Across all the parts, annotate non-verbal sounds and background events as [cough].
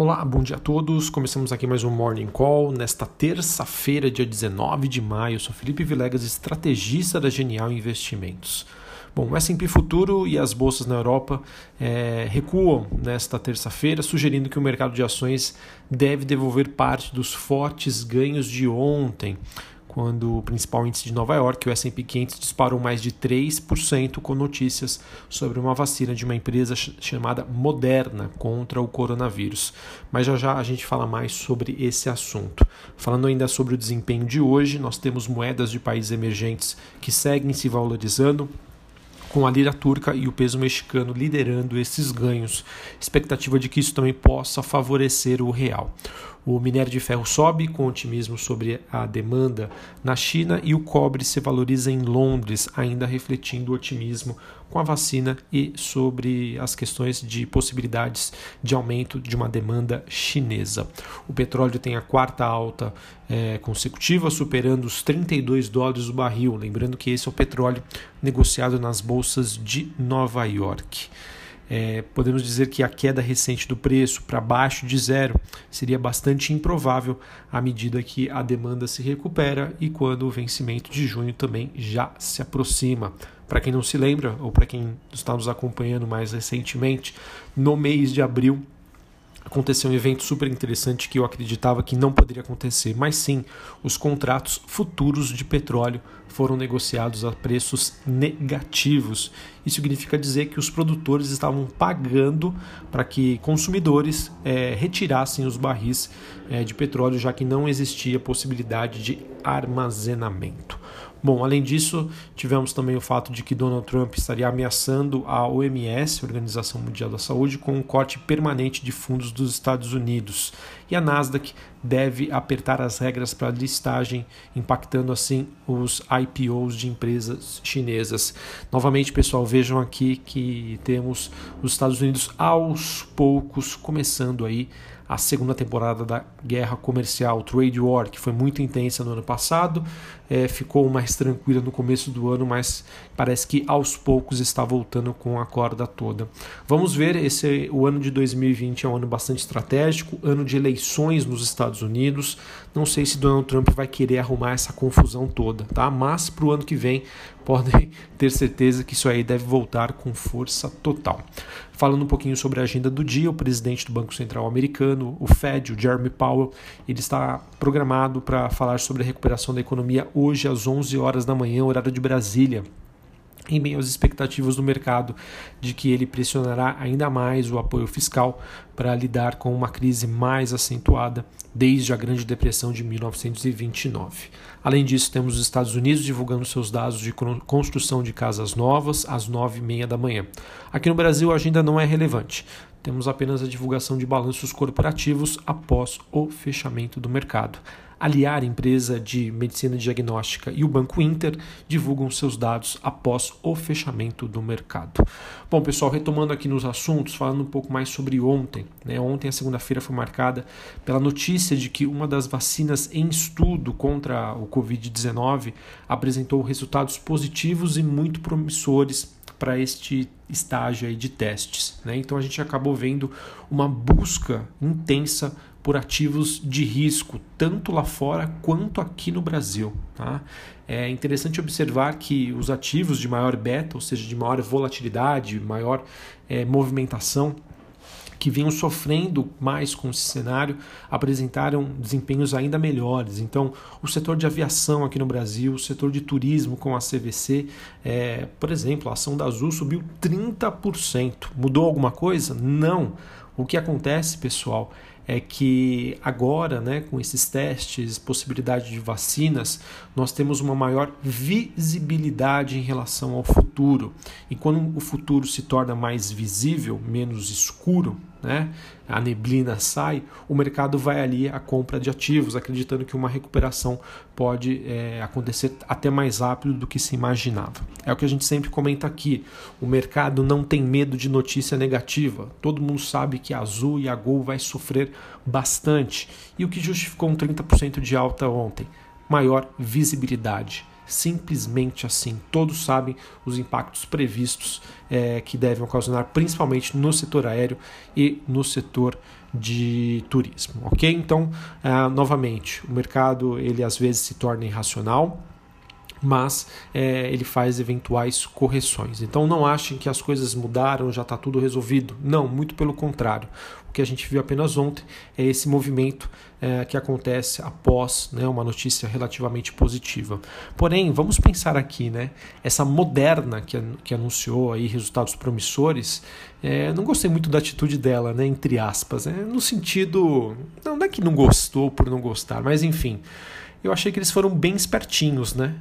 Olá, bom dia a todos. Começamos aqui mais um Morning Call nesta terça-feira, dia 19 de maio. Eu sou Felipe Vilegas, estrategista da Genial Investimentos. Bom, o S&P Futuro e as bolsas na Europa é, recuam nesta terça-feira, sugerindo que o mercado de ações deve devolver parte dos fortes ganhos de ontem quando o principal índice de Nova York, o S&P 500, disparou mais de 3% com notícias sobre uma vacina de uma empresa chamada Moderna contra o coronavírus. Mas já já a gente fala mais sobre esse assunto. Falando ainda sobre o desempenho de hoje, nós temos moedas de países emergentes que seguem se valorizando, com a lira turca e o peso mexicano liderando esses ganhos. Expectativa de que isso também possa favorecer o real. O minério de ferro sobe com otimismo sobre a demanda na China e o cobre se valoriza em Londres, ainda refletindo o otimismo com a vacina e sobre as questões de possibilidades de aumento de uma demanda chinesa. O petróleo tem a quarta alta é, consecutiva, superando os 32 dólares o barril. Lembrando que esse é o petróleo negociado nas bolsas de Nova York. É, podemos dizer que a queda recente do preço para baixo de zero seria bastante improvável à medida que a demanda se recupera e quando o vencimento de junho também já se aproxima. Para quem não se lembra, ou para quem está nos acompanhando mais recentemente, no mês de abril aconteceu um evento super interessante que eu acreditava que não poderia acontecer, mas sim, os contratos futuros de petróleo foram negociados a preços negativos. Isso significa dizer que os produtores estavam pagando para que consumidores é, retirassem os barris é, de petróleo, já que não existia possibilidade de armazenamento. Bom, além disso, tivemos também o fato de que Donald Trump estaria ameaçando a OMS, Organização Mundial da Saúde, com um corte permanente de fundos dos Estados Unidos. E a Nasdaq deve apertar as regras para listagem, impactando assim os IPOs de empresas chinesas. Novamente, pessoal, vejam aqui que temos os Estados Unidos aos poucos começando aí a segunda temporada da guerra comercial, Trade War, que foi muito intensa no ano passado, é, ficou mais tranquila no começo do ano, mas parece que aos poucos está voltando com a corda toda. Vamos ver, esse o ano de 2020 é um ano bastante estratégico, ano de eleições nos Estados Unidos. Não sei se Donald Trump vai querer arrumar essa confusão toda, tá? Mas para o ano que vem [laughs] podem ter certeza que isso aí deve voltar com força total. Falando um pouquinho sobre a agenda do dia, o presidente do Banco Central americano, o Fed, o Jeremy Powell, ele está programado para falar sobre a recuperação da economia hoje às 11 horas da manhã, horário de Brasília em meio às expectativas do mercado de que ele pressionará ainda mais o apoio fiscal para lidar com uma crise mais acentuada desde a Grande Depressão de 1929. Além disso, temos os Estados Unidos divulgando seus dados de construção de casas novas às nove e meia da manhã. Aqui no Brasil, a agenda não é relevante. Temos apenas a divulgação de balanços corporativos após o fechamento do mercado. Aliar, empresa de medicina diagnóstica, e o Banco Inter divulgam seus dados após o fechamento do mercado. Bom, pessoal, retomando aqui nos assuntos, falando um pouco mais sobre ontem. Né? Ontem, a segunda-feira, foi marcada pela notícia de que uma das vacinas em estudo contra o Covid-19 apresentou resultados positivos e muito promissores para este estágio de testes. Né? Então a gente acabou vendo uma busca intensa por ativos de risco, tanto lá fora quanto aqui no Brasil. Tá? É interessante observar que os ativos de maior beta, ou seja, de maior volatilidade, maior é, movimentação, que vinham sofrendo mais com esse cenário apresentaram desempenhos ainda melhores. Então, o setor de aviação aqui no Brasil, o setor de turismo com a CVC, é, por exemplo, a ação da Azul subiu 30%. Mudou alguma coisa? Não. O que acontece, pessoal, é que agora, né, com esses testes, possibilidade de vacinas, nós temos uma maior visibilidade em relação ao futuro. E quando o futuro se torna mais visível, menos escuro, né, a neblina sai, o mercado vai ali à compra de ativos, acreditando que uma recuperação pode é, acontecer até mais rápido do que se imaginava. É o que a gente sempre comenta aqui: o mercado não tem medo de notícia negativa. Todo mundo sabe que a Azul e a Gol vai sofrer bastante. E o que justificou um 30% de alta ontem? Maior visibilidade simplesmente assim. Todos sabem os impactos previstos é, que devem ocasionar, principalmente no setor aéreo e no setor de turismo, ok? Então, uh, novamente, o mercado ele às vezes se torna irracional, mas é, ele faz eventuais correções. Então não achem que as coisas mudaram, já está tudo resolvido. Não, muito pelo contrário. Que a gente viu apenas ontem é esse movimento é, que acontece após né, uma notícia relativamente positiva. Porém, vamos pensar aqui, né? Essa moderna que, que anunciou aí resultados promissores, é, não gostei muito da atitude dela, né? Entre aspas, né, no sentido não, não é que não gostou por não gostar, mas enfim, eu achei que eles foram bem espertinhos, né?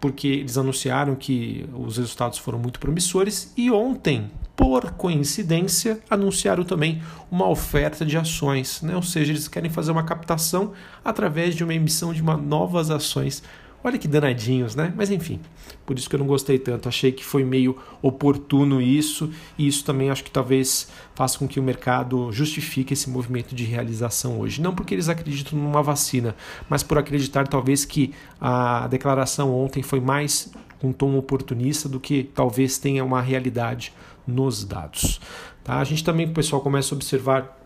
Porque eles anunciaram que os resultados foram muito promissores e ontem, por coincidência, anunciaram também uma oferta de ações, né? ou seja, eles querem fazer uma captação através de uma emissão de uma novas ações Olha que danadinhos, né? Mas enfim, por isso que eu não gostei tanto. Achei que foi meio oportuno isso, e isso também acho que talvez faça com que o mercado justifique esse movimento de realização hoje. Não porque eles acreditam numa vacina, mas por acreditar talvez que a declaração ontem foi mais um tom oportunista do que talvez tenha uma realidade nos dados. Tá? A gente também, pessoal, começa a observar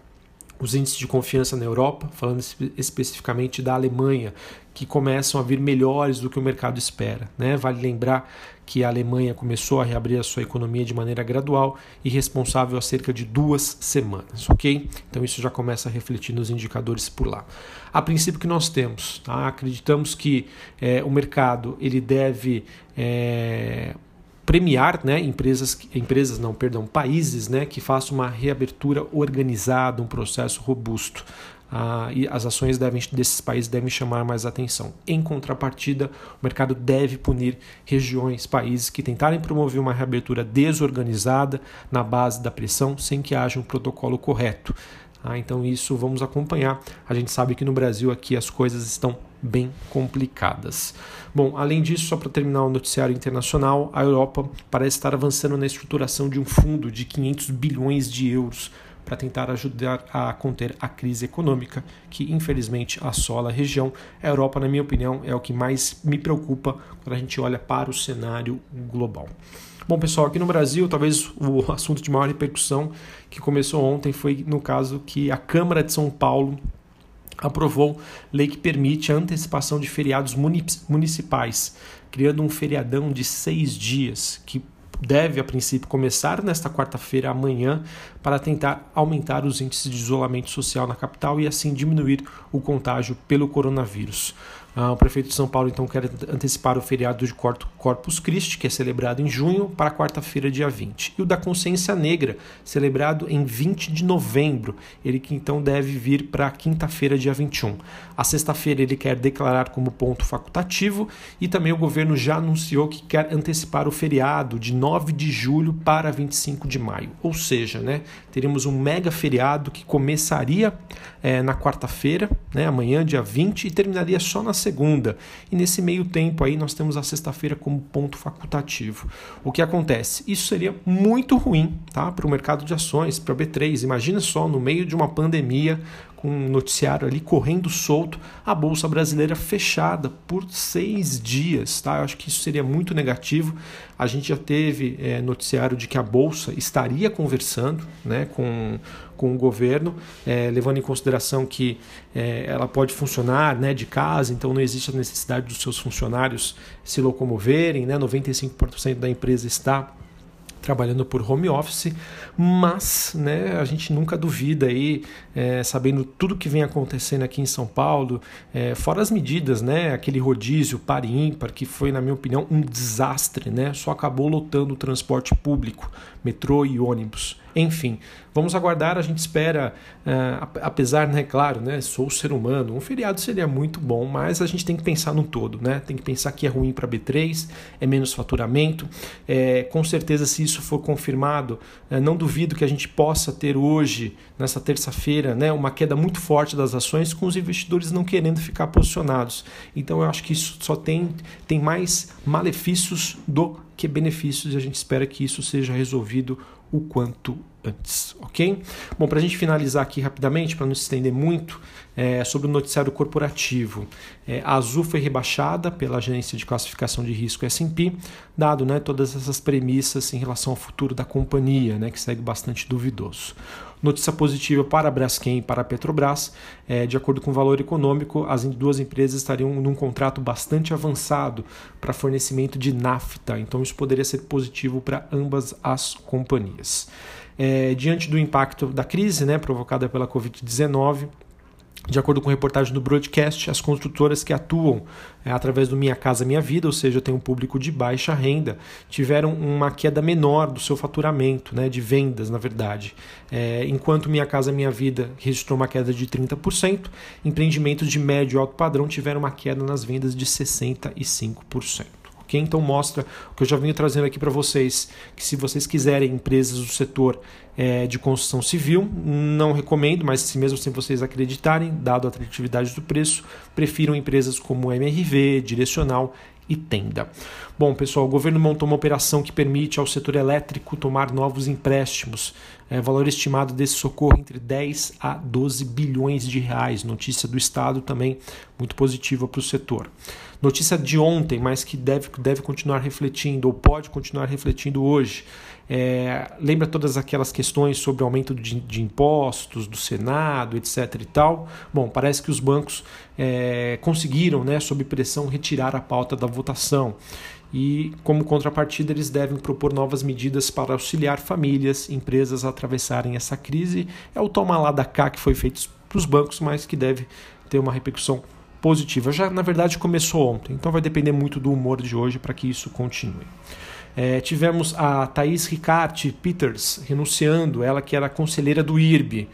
os índices de confiança na Europa, falando especificamente da Alemanha, que começam a vir melhores do que o mercado espera. Né? Vale lembrar que a Alemanha começou a reabrir a sua economia de maneira gradual e responsável há cerca de duas semanas, ok? Então isso já começa a refletir nos indicadores por lá. A princípio que nós temos, tá? acreditamos que é, o mercado ele deve é, premiar né, empresas, empresas não, perdão, países né, que façam uma reabertura organizada, um processo robusto. Ah, e as ações devem, desses países devem chamar mais atenção. Em contrapartida, o mercado deve punir regiões, países que tentarem promover uma reabertura desorganizada na base da pressão sem que haja um protocolo correto. Ah, então isso vamos acompanhar. A gente sabe que no Brasil aqui as coisas estão bem complicadas. Bom, além disso, só para terminar o noticiário internacional, a Europa parece estar avançando na estruturação de um fundo de 500 bilhões de euros para tentar ajudar a conter a crise econômica que infelizmente assola a região. A Europa, na minha opinião, é o que mais me preocupa quando a gente olha para o cenário global. Bom, pessoal, aqui no Brasil, talvez o assunto de maior repercussão que começou ontem foi no caso que a Câmara de São Paulo aprovou lei que permite a antecipação de feriados municipais, criando um feriadão de seis dias, que deve, a princípio, começar nesta quarta-feira, amanhã, para tentar aumentar os índices de isolamento social na capital e assim diminuir o contágio pelo coronavírus. Ah, o prefeito de São Paulo então quer antecipar o feriado de Corpus Christi, que é celebrado em junho, para quarta-feira, dia 20. E o da Consciência Negra, celebrado em 20 de novembro, ele que então deve vir para quinta-feira, dia 21. A sexta-feira ele quer declarar como ponto facultativo e também o governo já anunciou que quer antecipar o feriado de 9 de julho para 25 de maio. Ou seja, né, teríamos um mega feriado que começaria é, na quarta-feira, né, amanhã, dia 20, e terminaria só na segunda. E nesse meio tempo aí nós temos a sexta-feira como ponto facultativo. O que acontece? Isso seria muito ruim tá, para o mercado de ações, para a B3. Imagina só, no meio de uma pandemia, com um noticiário ali correndo solto, a Bolsa Brasileira fechada por seis dias. Tá? Eu acho que isso seria muito negativo. A gente já teve é, noticiário de que a Bolsa estaria conversando né, com, com o governo, é, levando em consideração que é, ela pode funcionar né, de casa, então não existe a necessidade dos seus funcionários se locomoverem, né, 95% da empresa está trabalhando por home office, mas né, a gente nunca duvida aí, é, sabendo tudo que vem acontecendo aqui em São Paulo, é, fora as medidas, né, aquele rodízio par e ímpar, que foi, na minha opinião, um desastre, né, só acabou lotando o transporte público, metrô e ônibus. Enfim, vamos aguardar, a gente espera, uh, apesar, né, claro, né, sou ser humano, um feriado seria muito bom, mas a gente tem que pensar no todo, né? Tem que pensar que é ruim para B3, é menos faturamento. É, com certeza, se isso for confirmado, é, não duvido que a gente possa ter hoje, nessa terça-feira, né, uma queda muito forte das ações, com os investidores não querendo ficar posicionados. Então, eu acho que isso só tem, tem mais malefícios do que benefícios e a gente espera que isso seja resolvido o quanto antes, ok? Bom, para a gente finalizar aqui rapidamente, para não se estender muito, é, sobre o noticiário corporativo. É, a Azul foi rebaixada pela agência de classificação de risco S&P, dado né, todas essas premissas em relação ao futuro da companhia, né, que segue bastante duvidoso. Notícia positiva para a Braskem e para a Petrobras. É, de acordo com o valor econômico, as duas empresas estariam num contrato bastante avançado para fornecimento de nafta, então isso poderia ser positivo para ambas as companhias. É, diante do impacto da crise né, provocada pela Covid-19, de acordo com reportagem do broadcast, as construtoras que atuam é, através do Minha Casa Minha Vida, ou seja, tem um público de baixa renda, tiveram uma queda menor do seu faturamento, né, de vendas, na verdade. É, enquanto Minha Casa Minha Vida registrou uma queda de 30%, empreendimentos de médio e alto padrão tiveram uma queda nas vendas de 65% Então mostra o que eu já venho trazendo aqui para vocês, que se vocês quiserem empresas do setor é, de construção civil, não recomendo, mas se mesmo assim vocês acreditarem, dado a atratividade do preço, prefiram empresas como MRV, Direcional e Tenda. Bom, pessoal, o governo montou uma operação que permite ao setor elétrico tomar novos empréstimos. É, valor estimado desse socorro entre 10 a 12 bilhões de reais. Notícia do Estado também muito positiva para o setor. Notícia de ontem, mas que deve, deve continuar refletindo, ou pode continuar refletindo hoje. É, lembra todas aquelas questões sobre aumento de, de, impostos do Senado, etc. e tal? Bom, parece que os bancos é, conseguiram, né, sob pressão, retirar a pauta da votação. E, como contrapartida, eles devem propor novas medidas para auxiliar famílias, empresas a atravessarem essa crise. É o toma lá da cá que foi feito para os bancos, mas que deve ter uma repercussão positiva. Já, na verdade, começou ontem, então vai depender muito do humor de hoje para que isso continue. É, tivemos a Thaís Ricarte Peters renunciando, ela que era conselheira do IRB,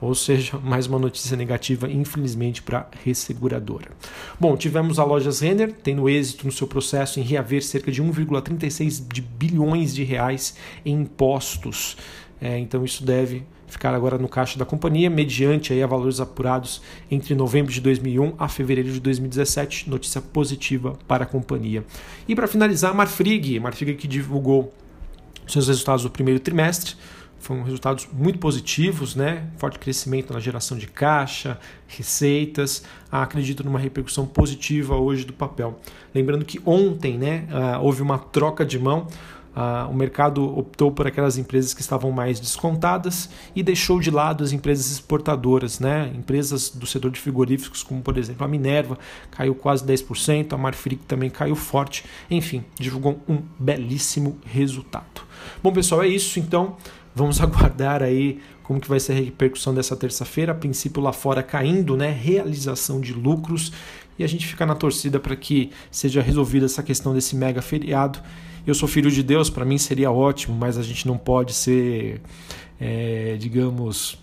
ou seja, [laughs] mais uma notícia negativa, infelizmente, para a resseguradora. Bom, tivemos a Lojas Renner tendo êxito no seu processo em reaver cerca de 1,36 bilhões de reais em impostos. É, então isso deve ficar agora no caixa da companhia, mediante aí a valores apurados entre novembro de 2001 a fevereiro de 2017. Notícia positiva para a companhia. E para finalizar, a Marfrig, Marfrig que divulgou seus resultados do primeiro trimestre. Foram resultados muito positivos, né? Forte crescimento na geração de caixa, receitas. Acredito numa repercussão positiva hoje do papel. Lembrando que ontem, né, ah, houve uma troca de mão ah, o mercado optou por aquelas empresas que estavam mais descontadas e deixou de lado as empresas exportadoras, né? empresas do setor de frigoríficos, como por exemplo a Minerva, caiu quase 10%, a Marfrig também caiu forte, enfim, divulgou um belíssimo resultado. Bom, pessoal, é isso então. Vamos [laughs] aguardar aí como que vai ser a repercussão dessa terça-feira. A princípio lá fora caindo, né? Realização de lucros e a gente fica na torcida para que seja resolvida essa questão desse mega feriado eu sou filho de Deus, para mim seria ótimo, mas a gente não pode ser, é, digamos,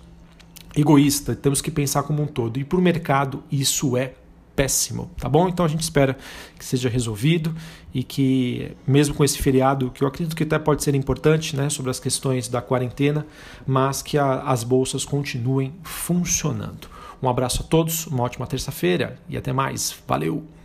egoísta. Temos que pensar como um todo. E para o mercado isso é péssimo, tá bom? Então a gente espera que seja resolvido e que, mesmo com esse feriado, que eu acredito que até pode ser importante, né, sobre as questões da quarentena, mas que a, as bolsas continuem funcionando. Um abraço a todos, uma ótima terça-feira e até mais. Valeu!